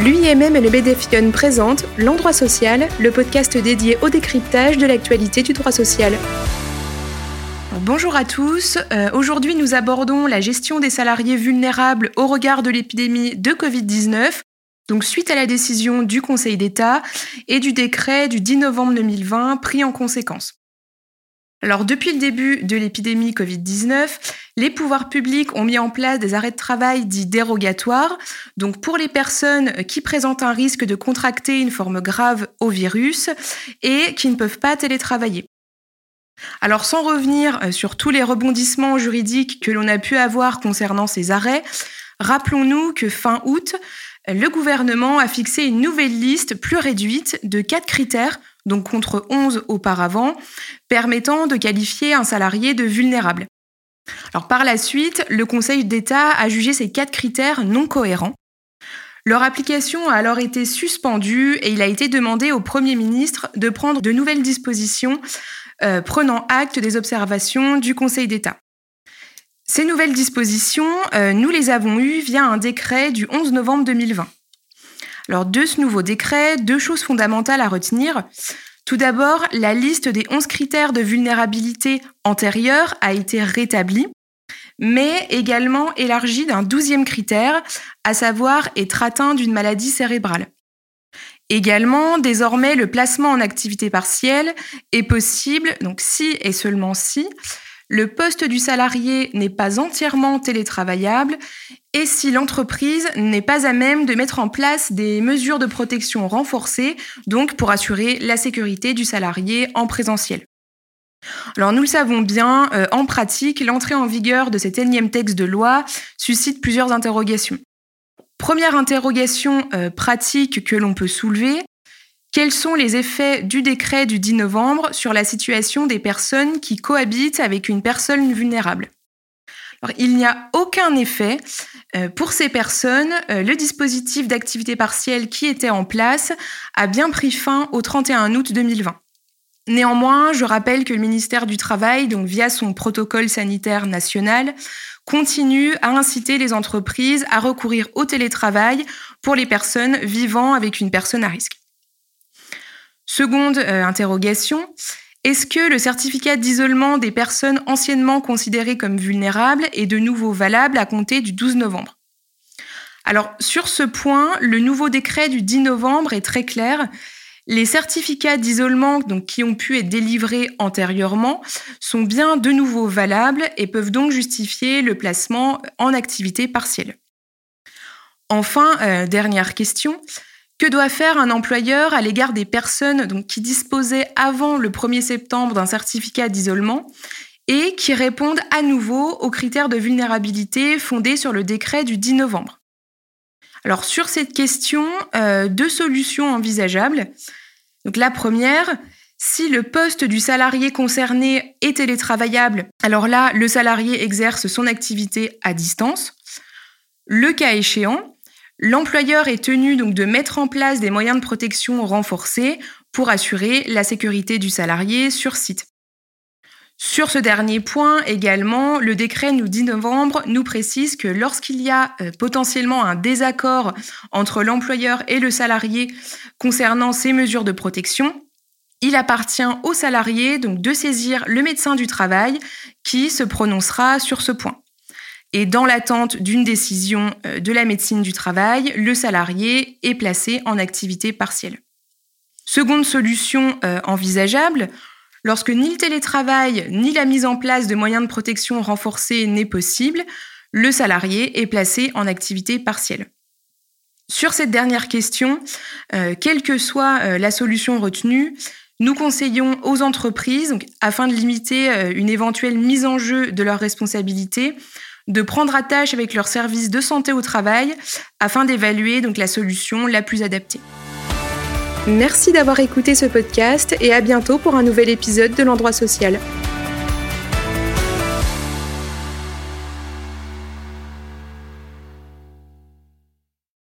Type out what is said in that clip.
L'UIMM et le BDFION présentent L'Endroit Social, le podcast dédié au décryptage de l'actualité du droit social. Bonjour à tous. Euh, aujourd'hui, nous abordons la gestion des salariés vulnérables au regard de l'épidémie de Covid-19. Donc, suite à la décision du Conseil d'État et du décret du 10 novembre 2020 pris en conséquence. Alors, depuis le début de l'épidémie Covid-19, les pouvoirs publics ont mis en place des arrêts de travail dits dérogatoires, donc pour les personnes qui présentent un risque de contracter une forme grave au virus et qui ne peuvent pas télétravailler. Alors sans revenir euh, sur tous les rebondissements juridiques que l'on a pu avoir concernant ces arrêts, rappelons-nous que fin août, le gouvernement a fixé une nouvelle liste plus réduite de quatre critères, donc contre 11 auparavant, permettant de qualifier un salarié de vulnérable. Par la suite, le Conseil d'État a jugé ces quatre critères non cohérents. Leur application a alors été suspendue et il a été demandé au Premier ministre de prendre de nouvelles dispositions euh, prenant acte des observations du Conseil d'État. Ces nouvelles dispositions, euh, nous les avons eues via un décret du 11 novembre 2020. Alors de ce nouveau décret, deux choses fondamentales à retenir. Tout d'abord, la liste des 11 critères de vulnérabilité antérieure a été rétablie, mais également élargie d'un douzième critère, à savoir être atteint d'une maladie cérébrale. Également, désormais, le placement en activité partielle est possible, donc si et seulement si le poste du salarié n'est pas entièrement télétravaillable et si l'entreprise n'est pas à même de mettre en place des mesures de protection renforcées, donc pour assurer la sécurité du salarié en présentiel. Alors nous le savons bien, euh, en pratique, l'entrée en vigueur de cet énième texte de loi suscite plusieurs interrogations. Première interrogation euh, pratique que l'on peut soulever, quels sont les effets du décret du 10 novembre sur la situation des personnes qui cohabitent avec une personne vulnérable? Il n'y a aucun effet. Euh, pour ces personnes, euh, le dispositif d'activité partielle qui était en place a bien pris fin au 31 août 2020. Néanmoins, je rappelle que le ministère du Travail, donc via son protocole sanitaire national, continue à inciter les entreprises à recourir au télétravail pour les personnes vivant avec une personne à risque. Seconde euh, interrogation, est-ce que le certificat d'isolement des personnes anciennement considérées comme vulnérables est de nouveau valable à compter du 12 novembre? Alors sur ce point, le nouveau décret du 10 novembre est très clair. Les certificats d'isolement qui ont pu être délivrés antérieurement sont bien de nouveau valables et peuvent donc justifier le placement en activité partielle. Enfin, euh, dernière question, que doit faire un employeur à l'égard des personnes qui disposaient avant le 1er septembre d'un certificat d'isolement et qui répondent à nouveau aux critères de vulnérabilité fondés sur le décret du 10 novembre? Alors sur cette question, euh, deux solutions envisageables. Donc la première, si le poste du salarié concerné est télétravaillable, alors là, le salarié exerce son activité à distance. Le cas échéant, L'employeur est tenu donc de mettre en place des moyens de protection renforcés pour assurer la sécurité du salarié sur site. Sur ce dernier point également, le décret du 10 novembre nous précise que lorsqu'il y a euh, potentiellement un désaccord entre l'employeur et le salarié concernant ces mesures de protection, il appartient au salarié donc de saisir le médecin du travail qui se prononcera sur ce point. Et dans l'attente d'une décision euh, de la médecine du travail, le salarié est placé en activité partielle. Seconde solution euh, envisageable, lorsque ni le télétravail ni la mise en place de moyens de protection renforcés n'est possible, le salarié est placé en activité partielle. Sur cette dernière question, euh, quelle que soit la solution retenue, nous conseillons aux entreprises, afin de limiter une éventuelle mise en jeu de leurs responsabilités, de prendre attache avec leur service de santé au travail afin d'évaluer donc la solution la plus adaptée. Merci d'avoir écouté ce podcast et à bientôt pour un nouvel épisode de l'endroit social.